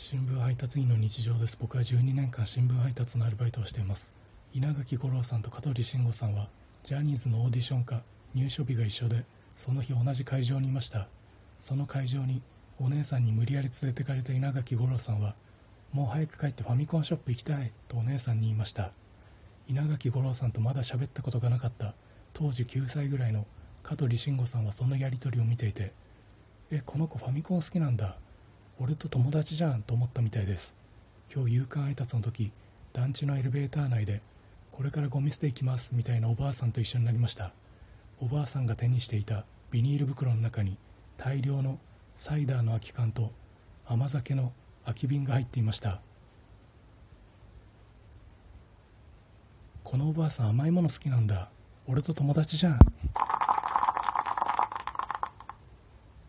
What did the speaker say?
新聞配達員の日常です。僕は12年間新聞配達のアルバイトをしています。稲垣吾郎さんと香取慎吾さんはジャニーズのオーディションか入所日が一緒でその日同じ会場にいました。その会場にお姉さんに無理やり連れてかれた稲垣吾郎さんはもう早く帰ってファミコンショップ行きたいとお姉さんに言いました。稲垣吾郎さんとまだ喋ったことがなかった当時9歳ぐらいの香取慎吾さんはそのやり取りを見ていてえこの子ファミコン好きなんだ俺と友達じゃんと思ったみたいです。今日夕刊配達の時団地のエレベーター内でこれからゴミ捨て行きますみたいなおばあさんと一緒になりました。おばあさんが手にしていたビニール袋の中に大量のサイダーの空き缶と甘酒の空き瓶が入っていました。このおばあさん甘いもの好きなんだ。俺と友達じゃん。